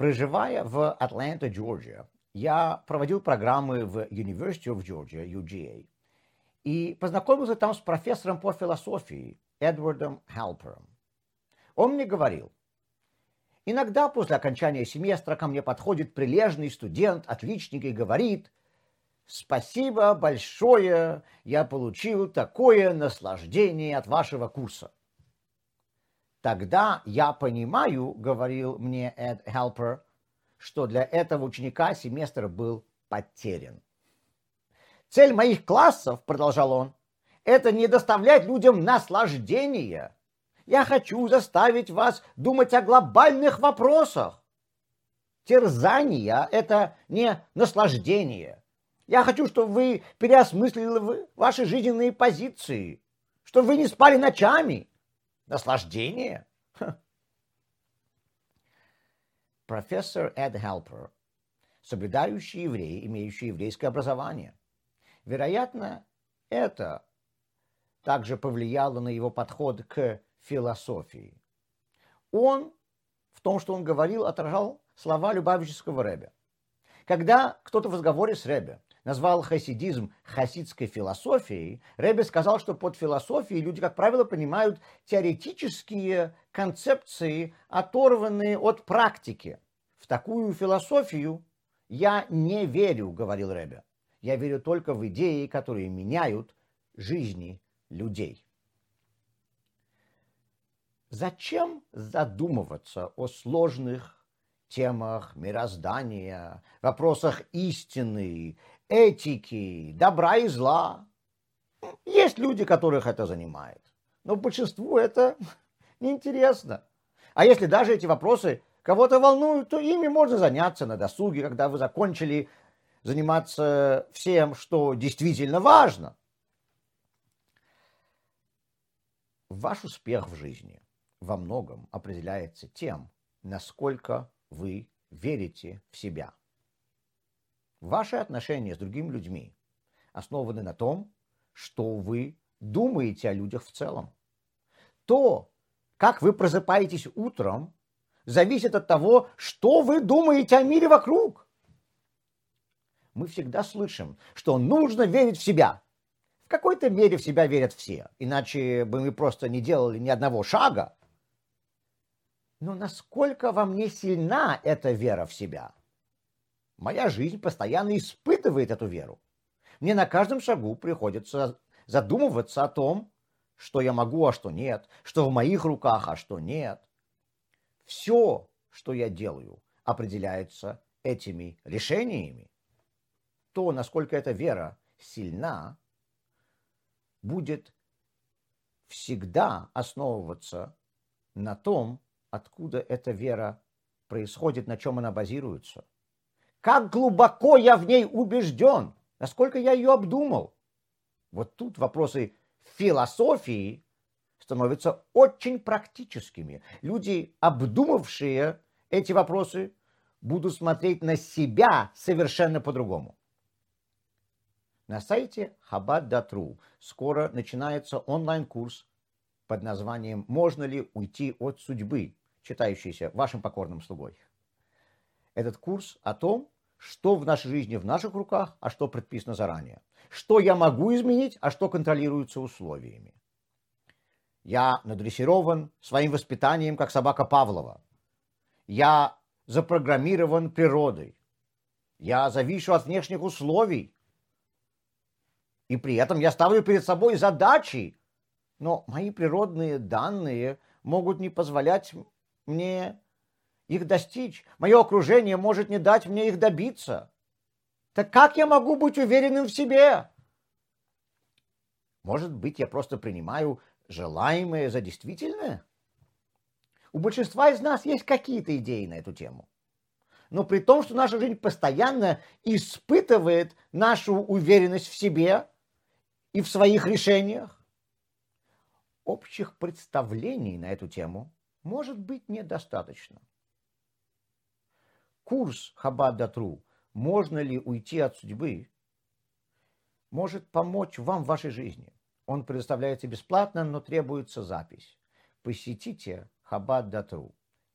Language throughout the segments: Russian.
Проживая в Атланта, Джорджия, я проводил программы в University of Georgia, UGA, и познакомился там с профессором по философии Эдвардом Халпером. Он мне говорил, иногда после окончания семестра ко мне подходит прилежный студент, отличник и говорит, спасибо большое, я получил такое наслаждение от вашего курса. Тогда я понимаю, говорил мне Эд Хелпер, что для этого ученика семестр был потерян. Цель моих классов, продолжал он, это не доставлять людям наслаждения. Я хочу заставить вас думать о глобальных вопросах. Терзание – это не наслаждение. Я хочу, чтобы вы переосмыслили ваши жизненные позиции, чтобы вы не спали ночами. Наслаждение? Профессор Эд Хелпер, соблюдающий еврей, имеющий еврейское образование. Вероятно, это также повлияло на его подход к философии. Он в том, что он говорил, отражал слова Любавического Ребе. Когда кто-то в разговоре с Ребе назвал хасидизм хасидской философией, Ребе сказал, что под философией люди, как правило, понимают теоретические концепции, оторванные от практики. В такую философию я не верю, говорил Ребе. Я верю только в идеи, которые меняют жизни людей. Зачем задумываться о сложных темах мироздания, вопросах истины, этики, добра и зла? Есть люди, которых это занимает, но большинству это неинтересно. А если даже эти вопросы кого-то волнуют, то ими можно заняться на досуге, когда вы закончили заниматься всем, что действительно важно. Ваш успех в жизни во многом определяется тем, насколько вы верите в себя. Ваши отношения с другими людьми основаны на том, что вы думаете о людях в целом. То, как вы просыпаетесь утром, зависит от того, что вы думаете о мире вокруг. Мы всегда слышим, что нужно верить в себя. В какой-то мере в себя верят все, иначе бы мы просто не делали ни одного шага но насколько во мне сильна эта вера в себя? Моя жизнь постоянно испытывает эту веру. Мне на каждом шагу приходится задумываться о том, что я могу, а что нет, что в моих руках, а что нет. Все, что я делаю, определяется этими решениями. То, насколько эта вера сильна, будет всегда основываться на том, откуда эта вера происходит, на чем она базируется. Как глубоко я в ней убежден, насколько я ее обдумал. Вот тут вопросы философии становятся очень практическими. Люди, обдумавшие эти вопросы, будут смотреть на себя совершенно по-другому. На сайте Chabad.ru скоро начинается онлайн-курс под названием «Можно ли уйти от судьбы?» читающийся вашим покорным слугой. Этот курс о том, что в нашей жизни в наших руках, а что предписано заранее. Что я могу изменить, а что контролируется условиями. Я надрессирован своим воспитанием, как собака Павлова. Я запрограммирован природой. Я завишу от внешних условий. И при этом я ставлю перед собой задачи. Но мои природные данные могут не позволять мне их достичь. Мое окружение может не дать мне их добиться. Так как я могу быть уверенным в себе? Может быть, я просто принимаю желаемое за действительное? У большинства из нас есть какие-то идеи на эту тему. Но при том, что наша жизнь постоянно испытывает нашу уверенность в себе и в своих решениях, общих представлений на эту тему может быть недостаточно. Курс Хаббат-Датру «Можно ли уйти от судьбы?» может помочь вам в вашей жизни. Он предоставляется бесплатно, но требуется запись. Посетите Хабад.ру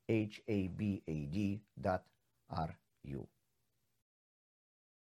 h a b a d you?